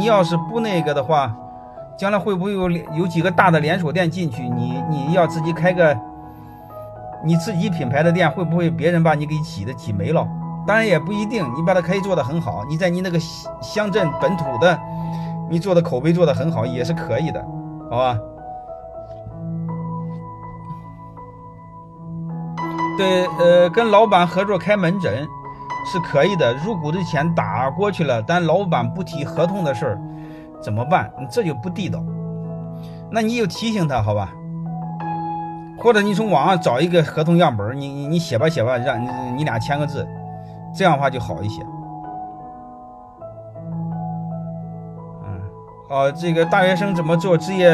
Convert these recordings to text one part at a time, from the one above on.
你要是不那个的话，将来会不会有有几个大的连锁店进去？你你要自己开个你自己品牌的店，会不会别人把你给挤的挤没了？当然也不一定，你把它可以做得很好，你在你那个乡镇本土的，你做的口碑做得很好也是可以的，好吧？对，呃，跟老板合作开门诊是可以的，入股的钱打过去了，但老板不提合同的事儿，怎么办？这就不地道。那你就提醒他，好吧？或者你从网上找一个合同样本，你你你写吧写吧，让你你俩签个字，这样的话就好一些。嗯，好，这个大学生怎么做职业？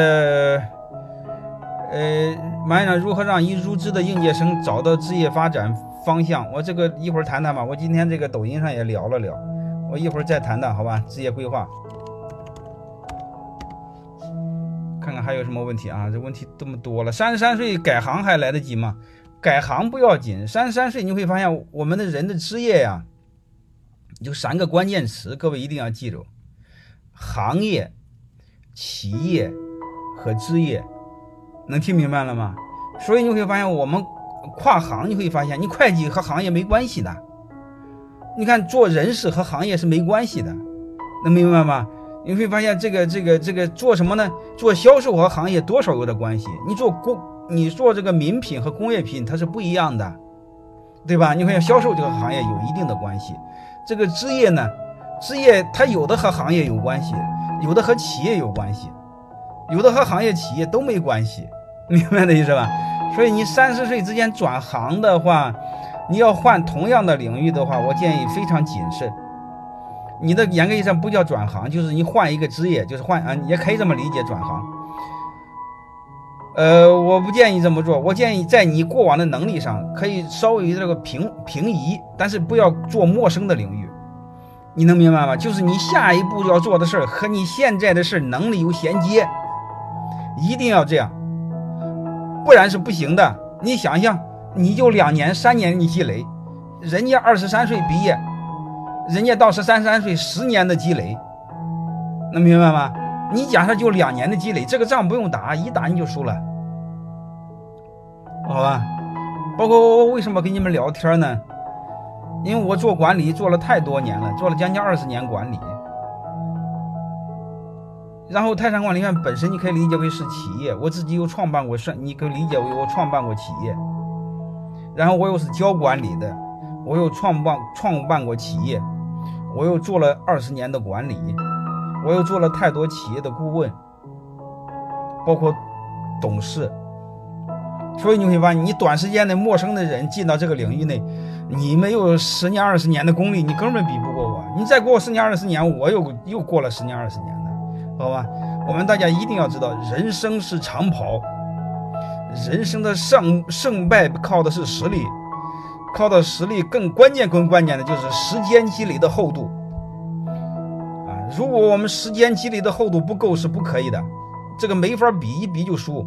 呃，马院长如何让已入职的应届生找到职业发展方向？我这个一会儿谈谈吧。我今天这个抖音上也聊了聊，我一会儿再谈谈，好吧？职业规划，看看还有什么问题啊？这问题这么多了。三十三岁改行还来得及吗？改行不要紧，三十三岁你会发现我们的人的职业呀，有三个关键词，各位一定要记住：行业、企业和职业。能听明白了吗？所以你会发现，我们跨行，你会发现，你会计和行业没关系的。你看，做人事和行业是没关系的，能明白吗？你会发现，这个、这个、这个做什么呢？做销售和行业多少有点关系。你做工，你做这个名品和工业品，它是不一样的，对吧？你会销售这个行业有一定的关系。这个职业呢，职业它有的和行业有关系，有的和企业有关系，有的和行业、企业都没关系。明白的意思吧？所以你三十岁之间转行的话，你要换同样的领域的话，我建议非常谨慎。你的严格意义上不叫转行，就是你换一个职业，就是换啊，也可以这么理解转行。呃，我不建议这么做，我建议在你过往的能力上可以稍微这个平平移，但是不要做陌生的领域。你能明白吗？就是你下一步要做的事儿和你现在的事儿能力有衔接，一定要这样。不然是不行的。你想想，你就两年、三年你积累，人家二十三岁毕业，人家到十三三岁十年的积累，能明白吗？你假设就两年的积累，这个仗不用打，一打你就输了，好吧？包括我为什么跟你们聊天呢？因为我做管理做了太多年了，做了将近二十年管理。然后泰山管理院本身你可以理解为是企业，我自己又创办过，算你可以理解为我创办过企业。然后我又是教管理的，我又创办创办过企业，我又做了二十年的管理，我又做了太多企业的顾问，包括董事。所以你会发现，你短时间的陌生的人进到这个领域内，你没有十年二十年的功力，你根本比不过我。你再过十年二十年，我又又过了十年二十年。好吧，我们大家一定要知道，人生是长跑，人生的胜胜败靠的是实力，靠的实力更关键更关键的就是时间积累的厚度啊！如果我们时间积累的厚度不够，是不可以的，这个没法比，一比就输。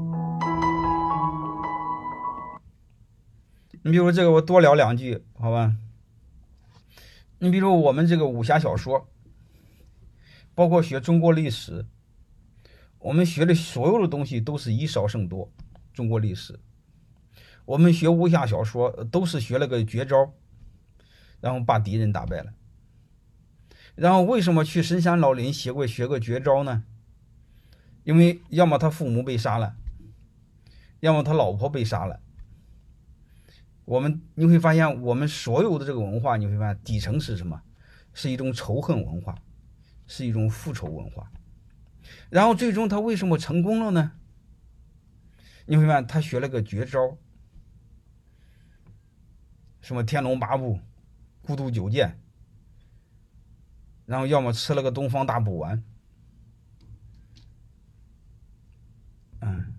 你比如这个，我多聊两句，好吧？你比如我们这个武侠小说。包括学中国历史，我们学的所有的东西都是以少胜多。中国历史，我们学武侠小说都是学了个绝招，然后把敌人打败了。然后为什么去深山老林学过学个绝招呢？因为要么他父母被杀了，要么他老婆被杀了。我们你会发现，我们所有的这个文化，你会发现底层是什么？是一种仇恨文化。是一种复仇文化，然后最终他为什么成功了呢？你会发现他学了个绝招，什么天龙八部、孤独九剑，然后要么吃了个东方大补丸，嗯，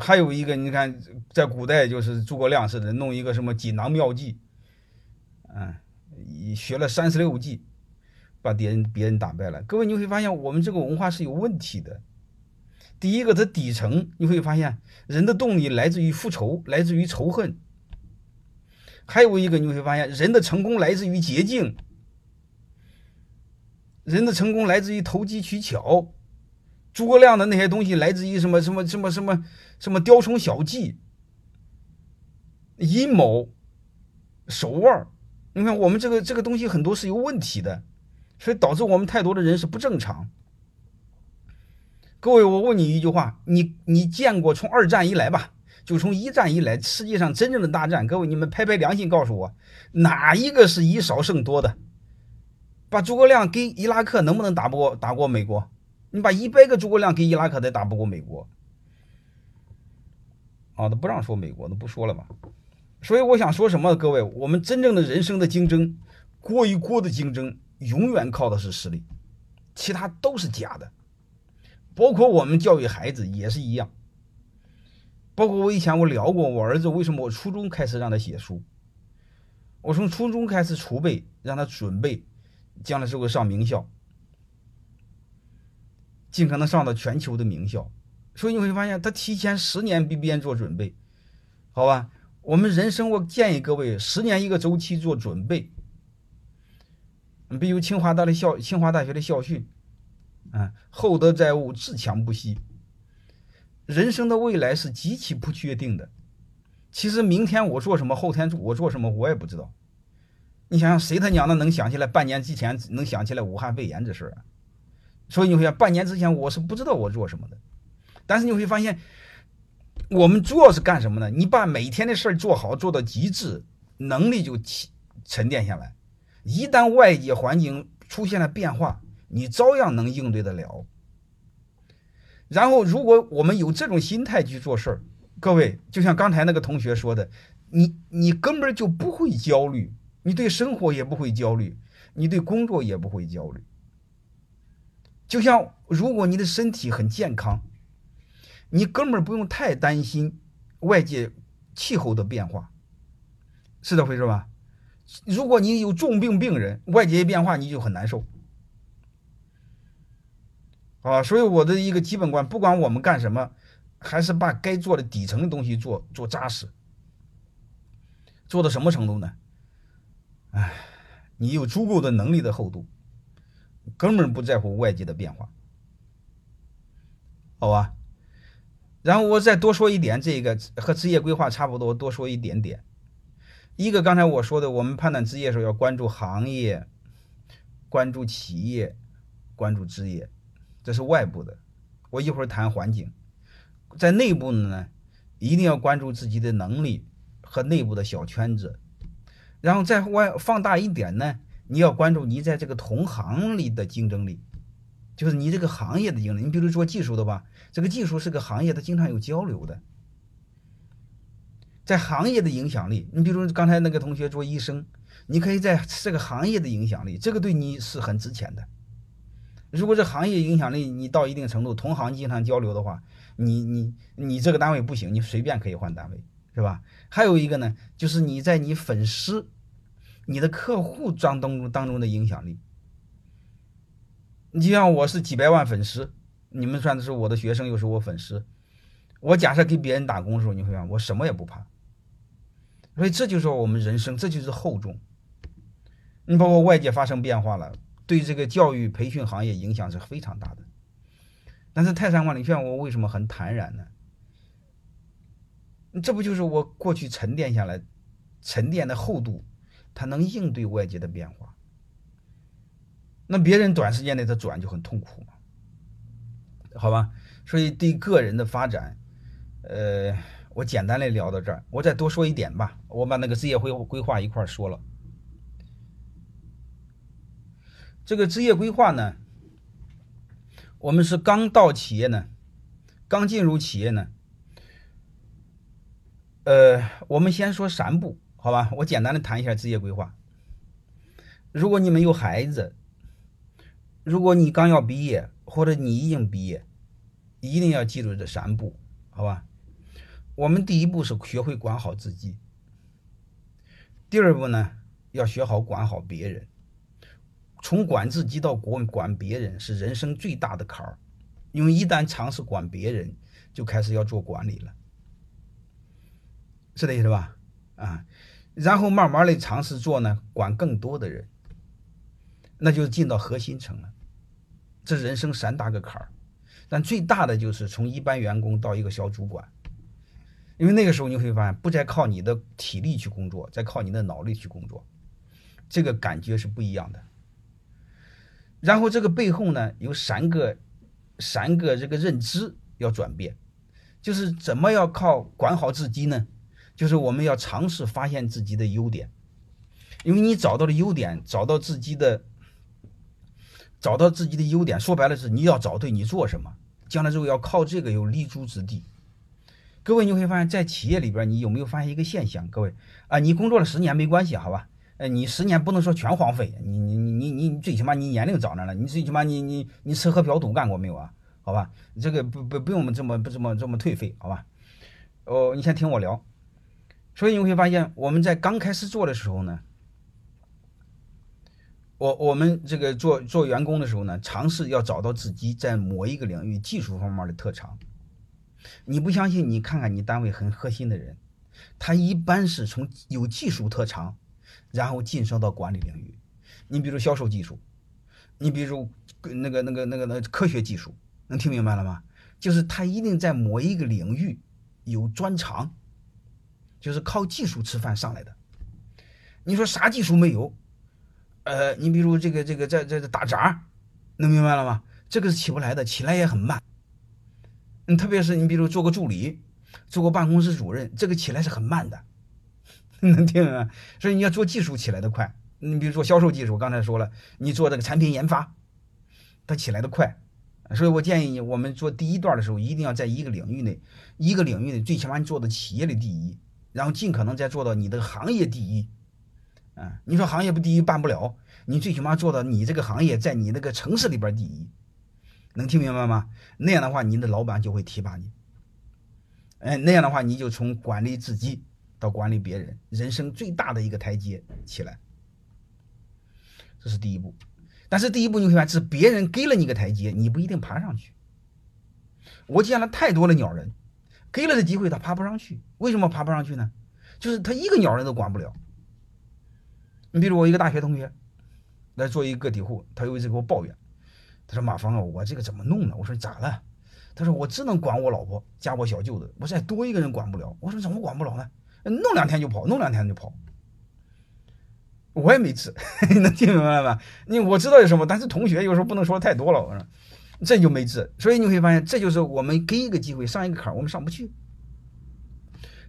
还有一个你看，在古代就是诸葛亮似的，弄一个什么锦囊妙计，嗯，学了三十六计。把别人别人打败了，各位你会发现我们这个文化是有问题的。第一个，它底层你会发现人的动力来自于复仇，来自于仇恨；还有一个你会发现人的成功来自于捷径，人的成功来自于投机取巧，诸葛亮的那些东西来自于什么什么什么什么什么雕虫小技、阴谋、手腕你看我们这个这个东西很多是有问题的，所以导致我们太多的人是不正常。各位，我问你一句话，你你见过从二战以来吧，就从一战以来，世界上真正的大战，各位你们拍拍良心告诉我，哪一个是以少胜多的？把诸葛亮给伊拉克能不能打不过打过美国？你把一百个诸葛亮给伊拉克，都打不过美国。啊，都不让说美国，都不说了吧。所以我想说什么，各位，我们真正的人生的竞争，锅与锅的竞争，永远靠的是实力，其他都是假的。包括我们教育孩子也是一样，包括我以前我聊过，我儿子为什么我初中开始让他写书，我从初中开始储备，让他准备，将来是会上名校，尽可能上到全球的名校，所以你会发现他提前十年比别人做准备，好吧？我们人生我建议各位十年一个周期做准备，比如清华大的校清华大学的校训。啊，厚德载物，自强不息。人生的未来是极其不确定的。其实明天我做什么，后天我做什么，我也不知道。你想想，谁他娘的能想起来半年之前能想起来武汉肺炎这事儿啊？所以你会想，半年之前我是不知道我做什么的。但是你会发现，我们主要是干什么呢？你把每天的事儿做好，做到极致，能力就沉淀下来。一旦外界环境出现了变化，你照样能应对得了。然后，如果我们有这种心态去做事儿，各位，就像刚才那个同学说的，你你根本就不会焦虑，你对生活也不会焦虑，你对工作也不会焦虑。就像如果你的身体很健康，你根本不用太担心外界气候的变化，是这回事吧？如果你有重病病人，外界变化你就很难受。啊，所以我的一个基本观，不管我们干什么，还是把该做的底层的东西做做扎实，做到什么程度呢？哎，你有足够的能力的厚度，根本不在乎外界的变化，好吧？然后我再多说一点，这个和职业规划差不多，多说一点点。一个刚才我说的，我们判断职业的时候要关注行业，关注企业，关注职业。这是外部的，我一会儿谈环境，在内部呢，一定要关注自己的能力和内部的小圈子，然后再外放大一点呢，你要关注你在这个同行里的竞争力，就是你这个行业的竞争力。你比如做技术的吧，这个技术是个行业，它经常有交流的，在行业的影响力。你比如刚才那个同学做医生，你可以在这个行业的影响力，这个对你是很值钱的。如果这行业影响力你到一定程度，同行经常交流的话，你你你这个单位不行，你随便可以换单位，是吧？还有一个呢，就是你在你粉丝、你的客户当中当中的影响力。你就像我是几百万粉丝，你们算的是我的学生，又是我粉丝。我假设给别人打工的时候，你会发现我什么也不怕。所以这就是我们人生，这就是厚重。你包括外界发生变化了。对这个教育培训行业影响是非常大的，但是泰山管理学院我为什么很坦然呢？这不就是我过去沉淀下来、沉淀的厚度，它能应对外界的变化。那别人短时间内他转就很痛苦嘛，好吧？所以对个人的发展，呃，我简单的聊到这儿，我再多说一点吧，我把那个职业规规划一块说了。这个职业规划呢，我们是刚到企业呢，刚进入企业呢，呃，我们先说三步，好吧？我简单的谈一下职业规划。如果你们有孩子，如果你刚要毕业，或者你已经毕业，一定要记住这三步，好吧？我们第一步是学会管好自己，第二步呢，要学好管好别人。从管自己到管管别人是人生最大的坎儿，因为一旦尝试管别人，就开始要做管理了，是这意思吧？啊，然后慢慢的尝试做呢，管更多的人，那就进到核心层了。这人生三大个坎儿，但最大的就是从一般员工到一个小主管，因为那个时候你会发现，不再靠你的体力去工作，再靠你的脑力去工作，这个感觉是不一样的。然后这个背后呢，有三个三个这个认知要转变，就是怎么要靠管好自己呢？就是我们要尝试发现自己的优点，因为你找到了优点，找到自己的，找到自己的优点，说白了是你要找对你做什么，将来之后要靠这个有立足之地。各位你会发现在企业里边，你有没有发现一个现象？各位啊，你工作了十年没关系，好吧？呃，你十年不能说全荒废，你你你你你最起码你年龄长着了，你最起码你你你吃喝嫖赌干过没有啊？好吧，这个不不不用这么不这么这么颓废，好吧？哦，你先听我聊。所以你会发现，我们在刚开始做的时候呢，我我们这个做做员工的时候呢，尝试要找到自己在某一个领域技术方面的特长。你不相信？你看看你单位很核心的人，他一般是从有技术特长，然后晋升到管理领域。你比如销售技术，你比如那个那个那个那科学技术，能听明白了吗？就是他一定在某一个领域有专长。就是靠技术吃饭上来的，你说啥技术没有？呃，你比如这个这个在在打杂，能明白了吗？这个是起不来的，起来也很慢。特别是你比如做个助理，做个办公室主任，这个起来是很慢的，能听明白？所以你要做技术起来的快。你比如做销售技术，刚才说了，你做这个产品研发，它起来的快。所以我建议你，我们做第一段的时候，一定要在一个领域内，一个领域内，最起码你做的企业的第一。然后尽可能再做到你的行业第一，啊，你说行业不第一办不了，你最起码做到你这个行业在你那个城市里边第一，能听明白吗？那样的话，你的老板就会提拔你，哎，那样的话，你就从管理自己到管理别人，人生最大的一个台阶起来，这是第一步。但是第一步你会发现，是别人给了你一个台阶，你不一定爬上去。我见了太多的鸟人。给了的机会，他爬不上去。为什么爬不上去呢？就是他一个鸟人都管不了。你比如我一个大学同学来做一个个体户，他有一次给我抱怨，他说：“马峰啊，我这个怎么弄呢？”我说：“咋了？”他说：“我只能管我老婆加我小舅子，我再多一个人管不了。”我说：“怎么管不了呢？弄两天就跑，弄两天就跑。”我也没治，能听明白吗？你我知道有什么，但是同学有时候不能说太多了。我说。这就没治，所以你会发现，这就是我们给一个机会上一个坎儿，我们上不去，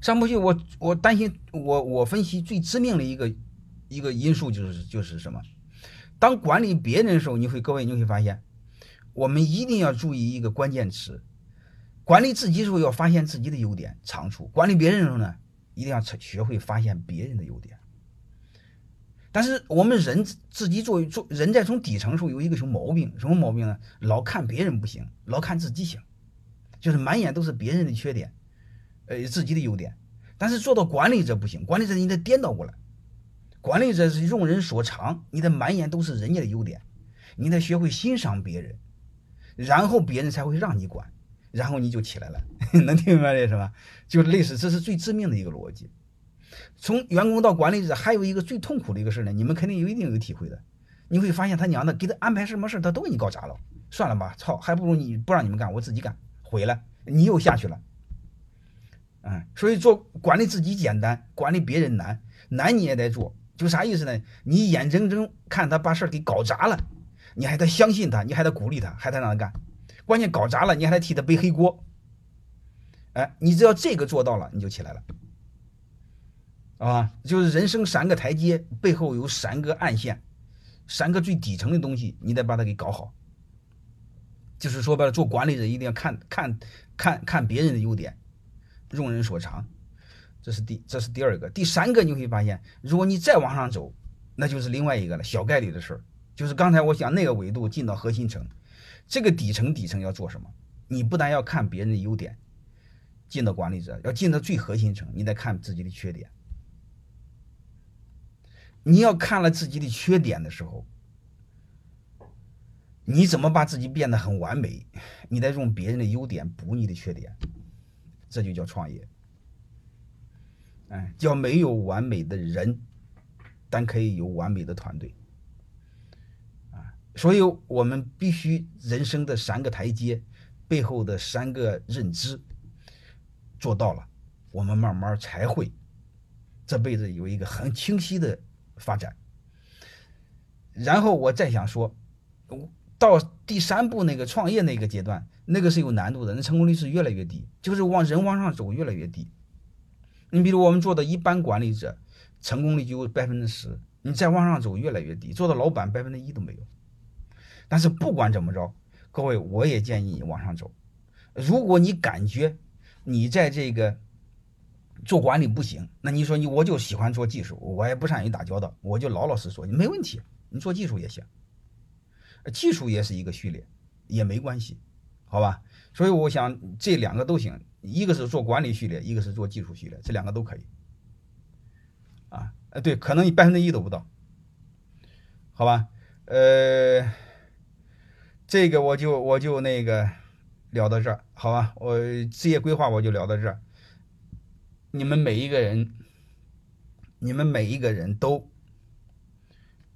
上不去。我我担心，我我分析最致命的一个一个因素就是就是什么？当管理别人的时候，你会各位你会发现，我们一定要注意一个关键词：管理自己时候要发现自己的优点长处；管理别人的时候呢，一定要学会发现别人的优点。但是我们人自己做做人在从底层时候有一个什么毛病？什么毛病呢？老看别人不行，老看自己行，就是满眼都是别人的缺点，呃，自己的优点。但是做到管理者不行，管理者你得颠倒过来，管理者是用人所长，你的满眼都是人家的优点，你得学会欣赏别人，然后别人才会让你管，然后你就起来了。能听明白这是吧？就类似，这是最致命的一个逻辑。从员工到管理者，还有一个最痛苦的一个事呢，你们肯定有一定有体会的。你会发现他娘的给他安排什么事他都给你搞砸了。算了吧，操，还不如你不让你们干，我自己干，毁了，你又下去了。嗯，所以做管理自己简单，管理别人难，难你也得做。就啥意思呢？你眼睁睁看他把事儿给搞砸了，你还得相信他，你还得鼓励他，还得让他干。关键搞砸了，你还得替他背黑锅。哎，你只要这个做到了，你就起来了。啊，就是人生三个台阶背后有三个暗线，三个最底层的东西，你得把它给搞好。就是说白了，做管理者一定要看看看看别人的优点，用人所长，这是第这是第二个。第三个你会发现，如果你再往上走，那就是另外一个了，小概率的事儿。就是刚才我讲那个维度进到核心层，这个底层底层要做什么？你不但要看别人的优点，进到管理者要进到最核心层，你得看自己的缺点。你要看了自己的缺点的时候，你怎么把自己变得很完美？你得用别人的优点补你的缺点，这就叫创业。哎，叫没有完美的人，但可以有完美的团队。所以我们必须人生的三个台阶背后的三个认知做到了，我们慢慢才会这辈子有一个很清晰的发展。然后我再想说，到第三步那个创业那个阶段，那个是有难度的，那成功率是越来越低，就是往人往上走越来越低。你比如我们做的一般管理者，成功率就百分之十，你再往上走越来越低，做到老板百分之一都没有。但是不管怎么着，各位，我也建议你往上走。如果你感觉你在这个做管理不行，那你说你我就喜欢做技术，我也不善于打交道，我就老老实说，你没问题。你做技术也行，技术也是一个序列，也没关系，好吧？所以我想这两个都行，一个是做管理序列，一个是做技术序列，这两个都可以。啊，呃，对，可能你百分之一都不到，好吧？呃，这个我就我就那个聊到这儿，好吧？我职业规划我就聊到这儿。你们每一个人，你们每一个人都。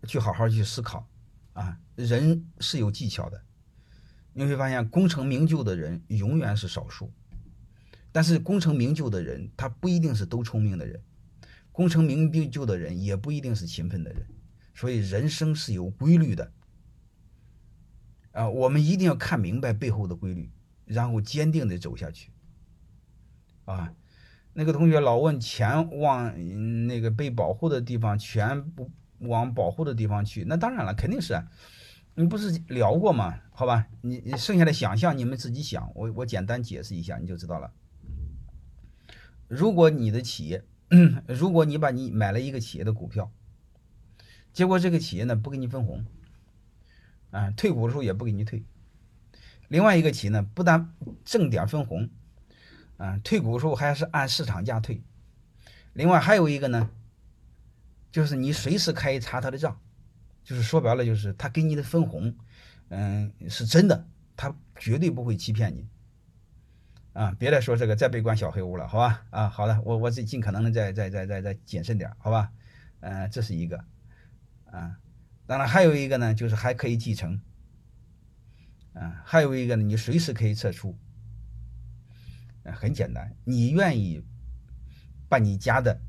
去好好去思考，啊，人是有技巧的，你会发现功成名就的人永远是少数，但是功成名就的人他不一定是都聪明的人，功成名就的人也不一定是勤奋的人，所以人生是有规律的，啊，我们一定要看明白背后的规律，然后坚定的走下去，啊，那个同学老问钱往那个被保护的地方全不。往保护的地方去，那当然了，肯定是。你不是聊过吗？好吧，你你剩下的想象你们自己想，我我简单解释一下你就知道了。如果你的企业，如果你把你买了一个企业的股票，结果这个企业呢不给你分红，啊，退股的时候也不给你退。另外一个企业呢不但挣点分红，啊，退股的时候还是按市场价退。另外还有一个呢。就是你随时可以查他的账，就是说白了，就是他给你的分红，嗯，是真的，他绝对不会欺骗你，啊，别再说这个再被关小黑屋了，好吧？啊，好的，我我尽尽可能的再再再再再谨慎点，好吧？嗯，这是一个，啊，当然还有一个呢，就是还可以继承，啊，还有一个呢，你随时可以撤出，啊，很简单，你愿意把你家的。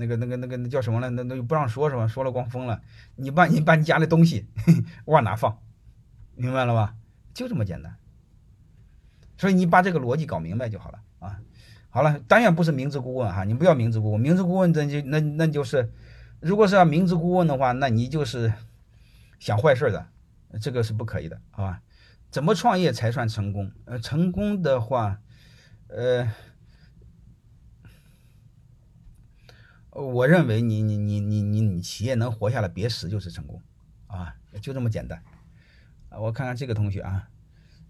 那个、那个、那个、那叫什么了？那那不让说是吧？说了光疯了。你把你把你家的东西 往哪放？明白了吧？就这么简单。所以你把这个逻辑搞明白就好了啊。好了，当然不是明知故问哈，你不要明知故问。明知故问，那就那那就是，如果是要明知故问的话，那你就是想坏事的，这个是不可以的，好吧？怎么创业才算成功？呃，成功的话，呃。我认为你你你你你你企业能活下来别死就是成功，啊，就这么简单。啊，我看看这个同学啊，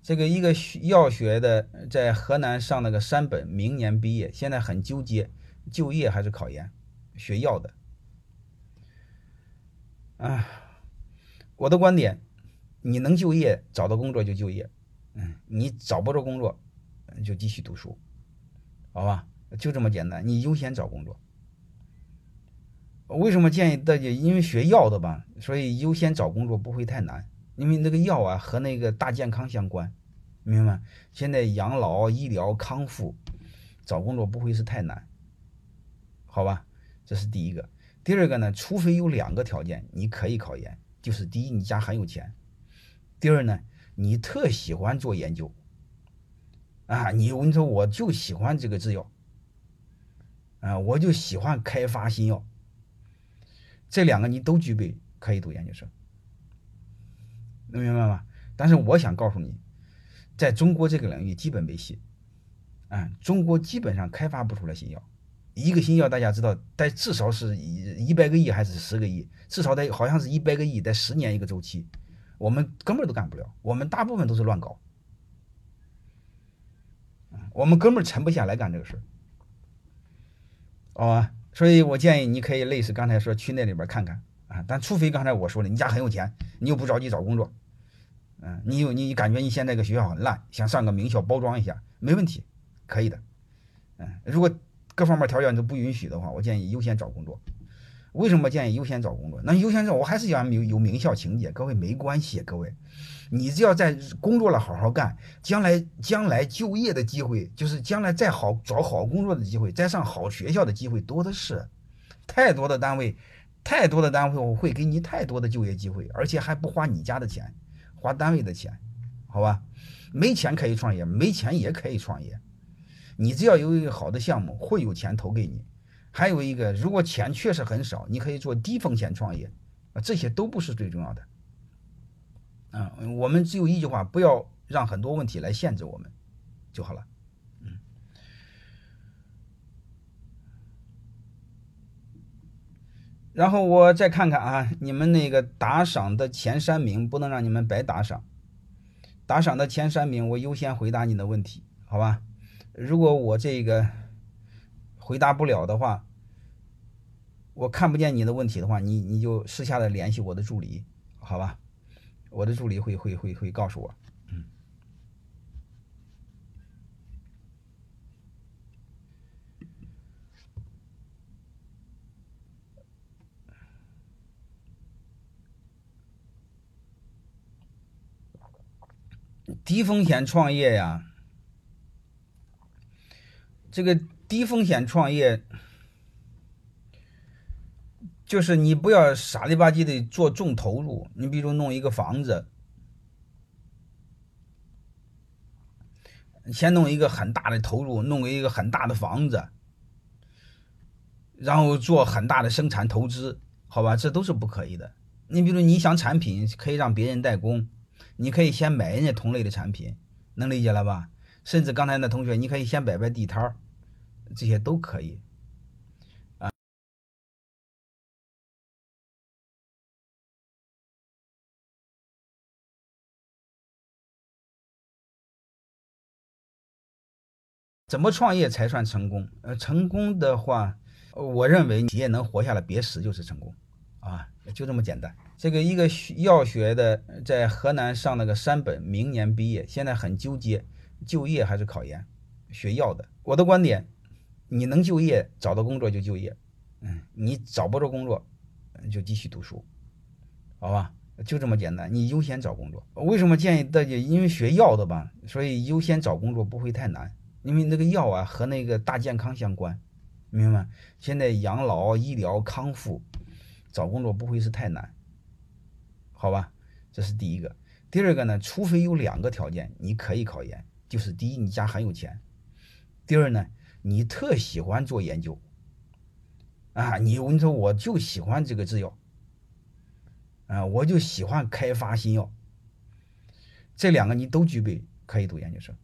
这个一个药学的在河南上那个三本，明年毕业，现在很纠结，就业还是考研，学药的。啊，我的观点，你能就业找到工作就就业，嗯，你找不着工作就继续读书，好吧，就这么简单，你优先找工作。为什么建议大家？因为学药的吧，所以优先找工作不会太难。因为那个药啊和那个大健康相关，明白吗？现在养老、医疗、康复，找工作不会是太难，好吧？这是第一个。第二个呢，除非有两个条件，你可以考研，就是第一，你家很有钱；第二呢，你特喜欢做研究。啊，你我跟你说，我就喜欢这个制药，啊，我就喜欢开发新药。这两个你都具备，可以读研究生，能明白吗？但是我想告诉你，在中国这个领域基本没戏，啊，中国基本上开发不出来新药，一个新药大家知道得至少是一一百个亿还是十个亿，至少得好像是一百个亿，得十年一个周期，我们根本都干不了，我们大部分都是乱搞，我们根本沉不下来干这个事儿，好吧？所以我建议你可以类似刚才说去那里边看看。啊，但除非刚才我说的，你家很有钱，你又不着急找工作，嗯，你有你感觉你现在这个学校很烂，想上个名校包装一下，没问题，可以的，嗯，如果各方面条件都不允许的话，我建议优先找工作，为什么建议优先找工作？那优先找，我还是讲有有名校情节，各位没关系，各位，你只要在工作了好好干，将来将来就业的机会，就是将来再好找好工作的机会，再上好学校的机会多的是，太多的单位，太多的单位我会给你太多的就业机会，而且还不花你家的钱，花单位的钱，好吧？没钱可以创业，没钱也可以创业，你只要有一个好的项目，会有钱投给你。还有一个，如果钱确实很少，你可以做低风险创业，啊，这些都不是最重要的。嗯，我们只有一句话，不要让很多问题来限制我们，就好了。然后我再看看啊，你们那个打赏的前三名，不能让你们白打赏。打赏的前三名，我优先回答你的问题，好吧？如果我这个。回答不了的话，我看不见你的问题的话，你你就私下的联系我的助理，好吧？我的助理会会会会告诉我。嗯。低风险创业呀，这个。低风险创业，就是你不要傻里吧唧的做重投入。你比如弄一个房子，先弄一个很大的投入，弄一个很大的房子，然后做很大的生产投资，好吧？这都是不可以的。你比如你想产品可以让别人代工，你可以先买人家同类的产品，能理解了吧？甚至刚才那同学，你可以先摆摆地摊儿。这些都可以，啊，怎么创业才算成功？呃，成功的话，我认为企业能活下来别死就是成功，啊，就这么简单。这个一个学药学的在河南上那个三本，明年毕业，现在很纠结，就业还是考研？学药的，我的观点。你能就业，找到工作就就业，嗯，你找不着工作，就继续读书，好吧，就这么简单。你优先找工作。为什么建议大家？因为学药的吧，所以优先找工作不会太难。因为那个药啊和那个大健康相关，明白吗？现在养老、医疗、康复，找工作不会是太难，好吧？这是第一个。第二个呢，除非有两个条件，你可以考研，就是第一，你家很有钱；第二呢。你特喜欢做研究啊？你你说我就喜欢这个制药啊，我就喜欢开发新药。这两个你都具备，可以读研究生，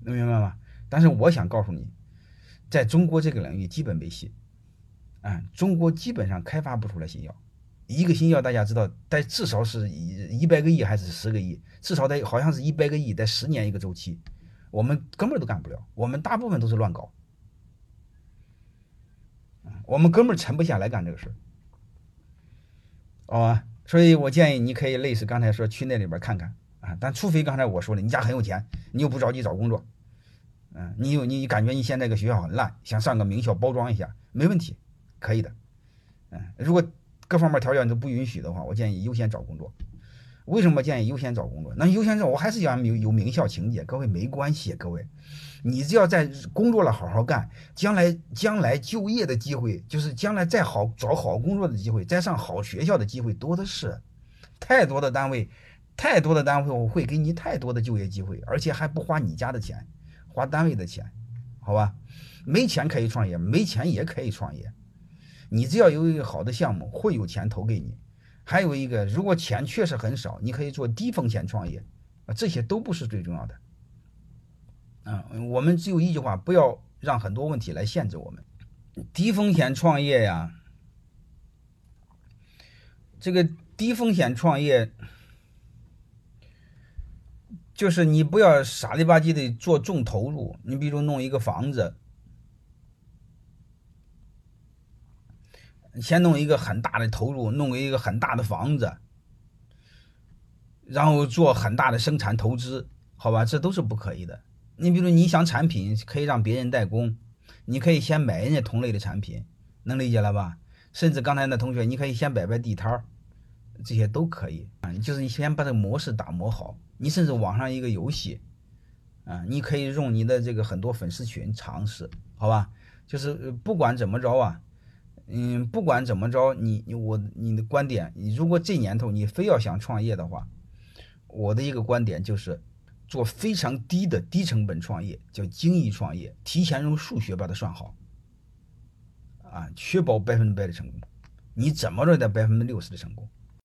能明白吗？但是我想告诉你，在中国这个领域基本没戏啊！中国基本上开发不出来新药，一个新药大家知道，得至少是一一百个亿还是十个亿？至少得好像是一百个亿，得十年一个周期。我们根本都干不了，我们大部分都是乱搞，我们根本沉不下来干这个事儿，好吧？所以我建议你可以类似刚才说去那里边看看啊，但除非刚才我说的，你家很有钱，你又不着急找工作，嗯，你有你感觉你现在个学校很烂，想上个名校包装一下，没问题，可以的，嗯，如果各方面条件都不允许的话，我建议优先找工作。为什么建议优先找工作？那优先找，我还是想有有名校情节，各位没关系，各位，你只要在工作了好好干，将来将来就业的机会，就是将来再好找好工作的机会，再上好学校的机会多的是，太多的单位，太多的单位我会给你太多的就业机会，而且还不花你家的钱，花单位的钱，好吧？没钱可以创业，没钱也可以创业，你只要有一个好的项目，会有钱投给你。还有一个，如果钱确实很少，你可以做低风险创业，啊，这些都不是最重要的。嗯，我们只有一句话，不要让很多问题来限制我们。低风险创业呀，这个低风险创业，就是你不要傻里吧唧的做重投入。你比如弄一个房子。先弄一个很大的投入，弄一个很大的房子，然后做很大的生产投资，好吧，这都是不可以的。你比如你想产品可以让别人代工，你可以先买人家同类的产品，能理解了吧？甚至刚才那同学，你可以先摆摆地摊儿，这些都可以啊。就是你先把这个模式打磨好，你甚至网上一个游戏啊，你可以用你的这个很多粉丝群尝试，好吧？就是不管怎么着啊，嗯，不管怎么着，你你我你的观点，你如果这年头你非要想创业的话，我的一个观点就是做非常低的低成本创业，叫精益创业，提前用数学把它算好。啊，确保百分之百的成功，你怎么着得百分之六十的成功？